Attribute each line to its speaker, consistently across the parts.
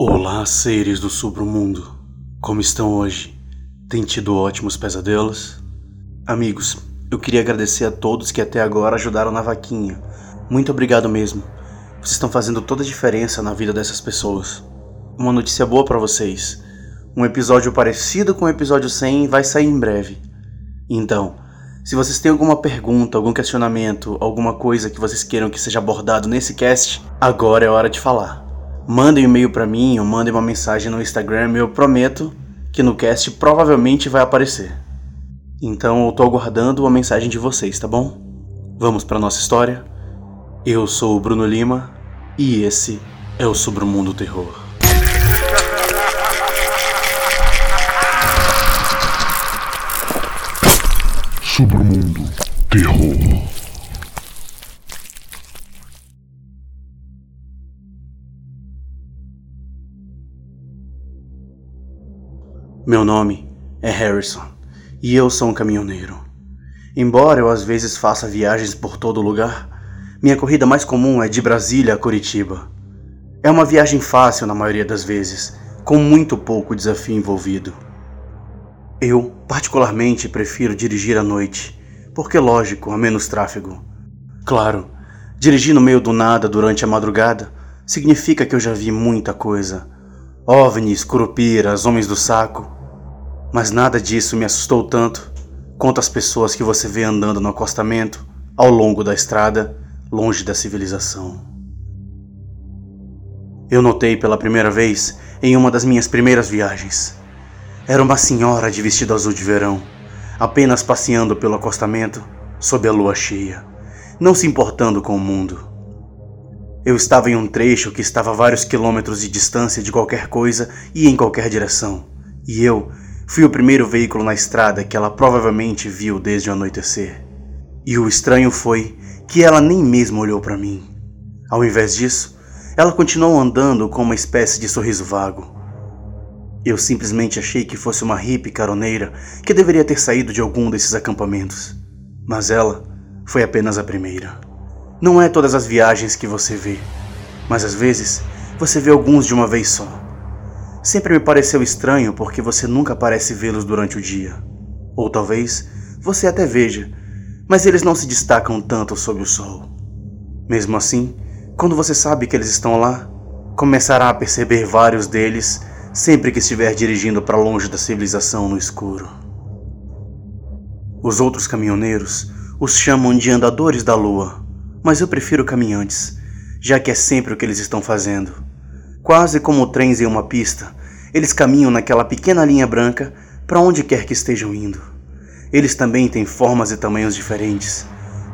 Speaker 1: Olá, seres do submundo. Como estão hoje? Tem tido ótimos pesadelos? Amigos, eu queria agradecer a todos que até agora ajudaram na vaquinha. Muito obrigado mesmo. Vocês estão fazendo toda a diferença na vida dessas pessoas. Uma notícia boa para vocês. Um episódio parecido com o episódio 100 vai sair em breve. Então, se vocês têm alguma pergunta, algum questionamento, alguma coisa que vocês queiram que seja abordado nesse cast, agora é hora de falar mandem um e-mail para mim ou mandem uma mensagem no Instagram e eu prometo que no cast provavelmente vai aparecer. Então eu tô aguardando uma mensagem de vocês, tá bom? Vamos para nossa história? Eu sou o Bruno Lima e esse é o Sobre o Mundo Terror.
Speaker 2: Sobre o Mundo Terror.
Speaker 1: Meu nome é Harrison e eu sou um caminhoneiro. Embora eu às vezes faça viagens por todo lugar, minha corrida mais comum é de Brasília a Curitiba. É uma viagem fácil na maioria das vezes, com muito pouco desafio envolvido. Eu, particularmente, prefiro dirigir à noite, porque, lógico, há menos tráfego. Claro, dirigir no meio do nada durante a madrugada significa que eu já vi muita coisa. OVNIs, curupiras, homens do saco. Mas nada disso me assustou tanto quanto as pessoas que você vê andando no acostamento, ao longo da estrada, longe da civilização. Eu notei pela primeira vez em uma das minhas primeiras viagens. Era uma senhora de vestido azul de verão, apenas passeando pelo acostamento sob a lua cheia, não se importando com o mundo. Eu estava em um trecho que estava a vários quilômetros de distância de qualquer coisa e em qualquer direção, e eu Fui o primeiro veículo na estrada que ela provavelmente viu desde o anoitecer. E o estranho foi que ela nem mesmo olhou para mim. Ao invés disso, ela continuou andando com uma espécie de sorriso vago. Eu simplesmente achei que fosse uma hippie caroneira que deveria ter saído de algum desses acampamentos. Mas ela foi apenas a primeira. Não é todas as viagens que você vê, mas às vezes você vê alguns de uma vez só. Sempre me pareceu estranho porque você nunca parece vê-los durante o dia. Ou talvez você até veja, mas eles não se destacam tanto sob o sol. Mesmo assim, quando você sabe que eles estão lá, começará a perceber vários deles sempre que estiver dirigindo para longe da civilização no escuro. Os outros caminhoneiros os chamam de andadores da lua, mas eu prefiro caminhantes, já que é sempre o que eles estão fazendo Quase como trens em uma pista, eles caminham naquela pequena linha branca para onde quer que estejam indo. Eles também têm formas e tamanhos diferentes.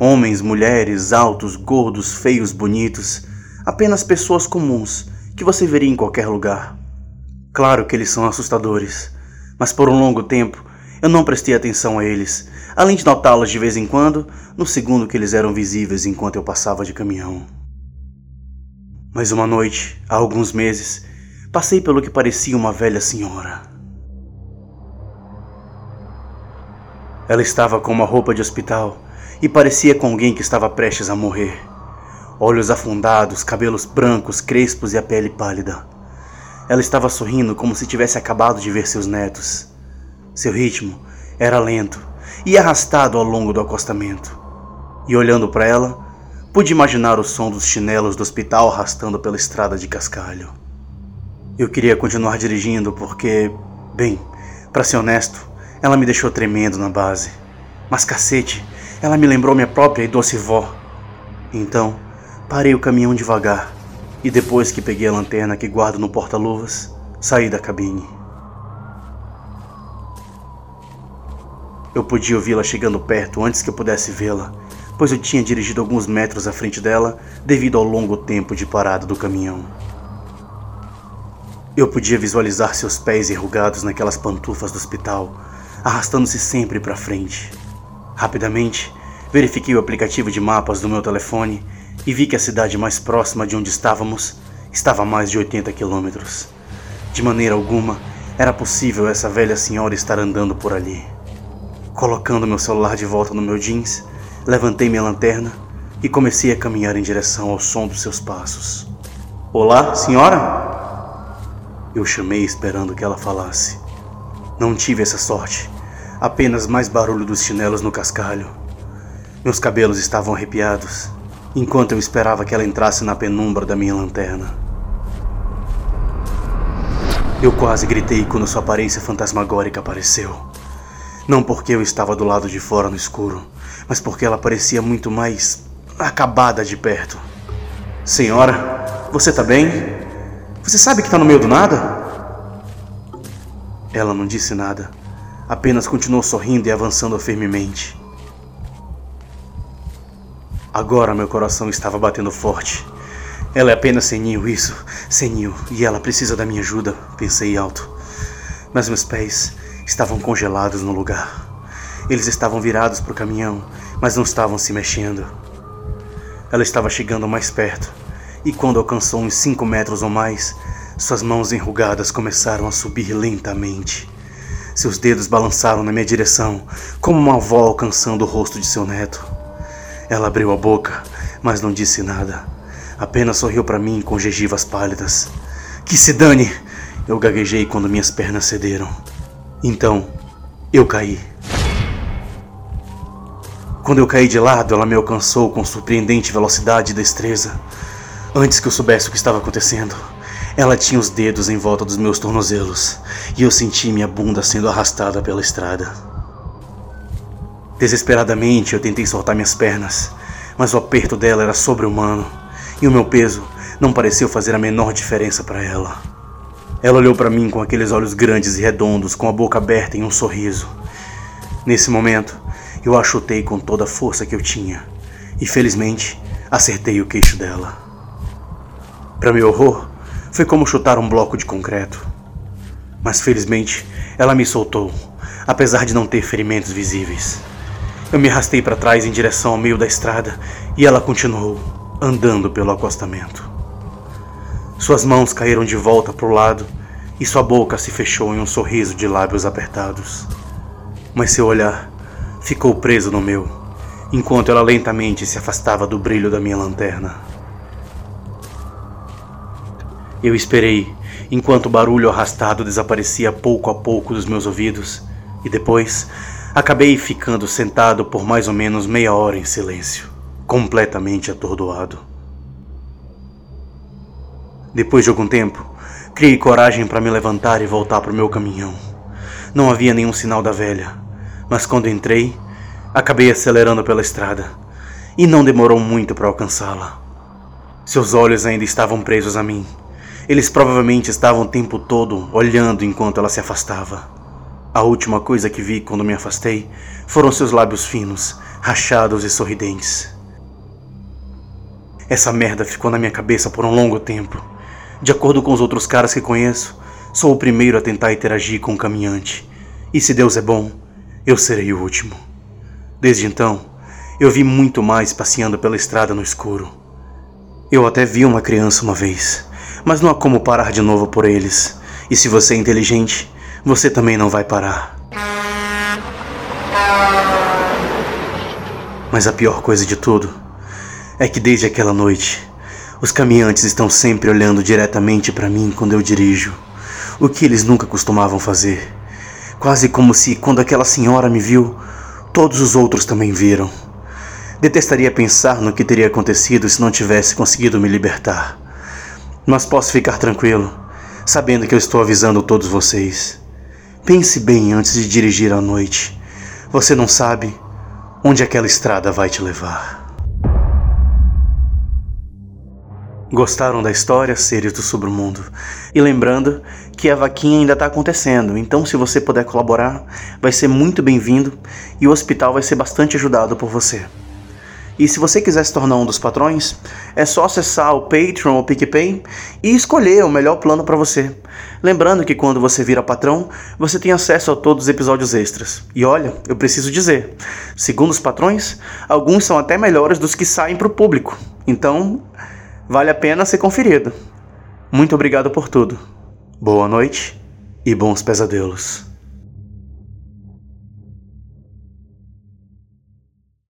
Speaker 1: Homens, mulheres, altos, gordos, feios, bonitos, apenas pessoas comuns que você veria em qualquer lugar. Claro que eles são assustadores, mas por um longo tempo eu não prestei atenção a eles, além de notá-los de vez em quando no segundo que eles eram visíveis enquanto eu passava de caminhão. Mas uma noite, há alguns meses, passei pelo que parecia uma velha senhora. Ela estava com uma roupa de hospital e parecia com alguém que estava prestes a morrer. Olhos afundados, cabelos brancos, crespos e a pele pálida. Ela estava sorrindo como se tivesse acabado de ver seus netos. Seu ritmo era lento e arrastado ao longo do acostamento. E olhando para ela, Pude imaginar o som dos chinelos do hospital arrastando pela estrada de cascalho. Eu queria continuar dirigindo porque, bem, para ser honesto, ela me deixou tremendo na base. Mas cacete, ela me lembrou minha própria e doce vó. Então, parei o caminhão devagar e depois que peguei a lanterna que guardo no porta-luvas, saí da cabine. Eu podia ouvi-la chegando perto antes que eu pudesse vê-la, pois eu tinha dirigido alguns metros à frente dela devido ao longo tempo de parada do caminhão. Eu podia visualizar seus pés enrugados naquelas pantufas do hospital, arrastando-se sempre para frente. Rapidamente, verifiquei o aplicativo de mapas do meu telefone e vi que a cidade mais próxima de onde estávamos estava a mais de 80 quilômetros. De maneira alguma, era possível essa velha senhora estar andando por ali. Colocando meu celular de volta no meu jeans, Levantei minha lanterna e comecei a caminhar em direção ao som dos seus passos. Olá, senhora? Eu chamei esperando que ela falasse. Não tive essa sorte, apenas mais barulho dos chinelos no cascalho. Meus cabelos estavam arrepiados, enquanto eu esperava que ela entrasse na penumbra da minha lanterna. Eu quase gritei quando sua aparência fantasmagórica apareceu. Não porque eu estava do lado de fora no escuro, mas porque ela parecia muito mais acabada de perto. Senhora, você tá bem? Você sabe que está no meio do nada? Ela não disse nada, apenas continuou sorrindo e avançando firmemente. Agora meu coração estava batendo forte. Ela é apenas senil, isso, senil, e ela precisa da minha ajuda, pensei alto. Mas meus pés estavam congelados no lugar. Eles estavam virados para o caminhão, mas não estavam se mexendo. Ela estava chegando mais perto e quando alcançou uns cinco metros ou mais, suas mãos enrugadas começaram a subir lentamente. Seus dedos balançaram na minha direção, como uma avó alcançando o rosto de seu neto. Ela abriu a boca, mas não disse nada. Apenas sorriu para mim com gengivas pálidas. Que se dane! Eu gaguejei quando minhas pernas cederam. Então, eu caí. Quando eu caí de lado, ela me alcançou com surpreendente velocidade e destreza. Antes que eu soubesse o que estava acontecendo, ela tinha os dedos em volta dos meus tornozelos e eu senti minha bunda sendo arrastada pela estrada. Desesperadamente eu tentei soltar minhas pernas, mas o aperto dela era sobre-humano e o meu peso não pareceu fazer a menor diferença para ela. Ela olhou para mim com aqueles olhos grandes e redondos, com a boca aberta em um sorriso. Nesse momento, eu a chutei com toda a força que eu tinha e felizmente acertei o queixo dela. Para meu horror, foi como chutar um bloco de concreto. Mas felizmente, ela me soltou, apesar de não ter ferimentos visíveis. Eu me arrastei para trás em direção ao meio da estrada e ela continuou andando pelo acostamento. Suas mãos caíram de volta para o lado e sua boca se fechou em um sorriso de lábios apertados. Mas seu olhar ficou preso no meu, enquanto ela lentamente se afastava do brilho da minha lanterna. Eu esperei, enquanto o barulho arrastado desaparecia pouco a pouco dos meus ouvidos, e depois acabei ficando sentado por mais ou menos meia hora em silêncio, completamente atordoado. Depois de algum tempo, criei coragem para me levantar e voltar para o meu caminhão. Não havia nenhum sinal da velha, mas quando entrei, acabei acelerando pela estrada e não demorou muito para alcançá-la. Seus olhos ainda estavam presos a mim eles provavelmente estavam o tempo todo olhando enquanto ela se afastava. A última coisa que vi quando me afastei foram seus lábios finos, rachados e sorridentes. Essa merda ficou na minha cabeça por um longo tempo. De acordo com os outros caras que conheço, sou o primeiro a tentar interagir com um caminhante. E se Deus é bom, eu serei o último. Desde então, eu vi muito mais passeando pela estrada no escuro. Eu até vi uma criança uma vez mas não há como parar de novo por eles. E se você é inteligente, você também não vai parar. Mas a pior coisa de tudo é que desde aquela noite, os caminhantes estão sempre olhando diretamente para mim quando eu dirijo, o que eles nunca costumavam fazer. Quase como se, quando aquela senhora me viu, todos os outros também viram. Detestaria pensar no que teria acontecido se não tivesse conseguido me libertar. Mas posso ficar tranquilo, sabendo que eu estou avisando todos vocês. Pense bem antes de dirigir à noite. Você não sabe onde aquela estrada vai te levar. Gostaram da história, seres do submundo? E lembrando que a vaquinha ainda está acontecendo, então se você puder colaborar, vai ser muito bem-vindo e o hospital vai ser bastante ajudado por você. E se você quiser se tornar um dos patrões, é só acessar o Patreon ou PicPay e escolher o melhor plano para você. Lembrando que quando você vira patrão, você tem acesso a todos os episódios extras. E olha, eu preciso dizer, segundo os patrões, alguns são até melhores dos que saem para o público. Então, vale a pena ser conferido. Muito obrigado por tudo. Boa noite e bons pesadelos.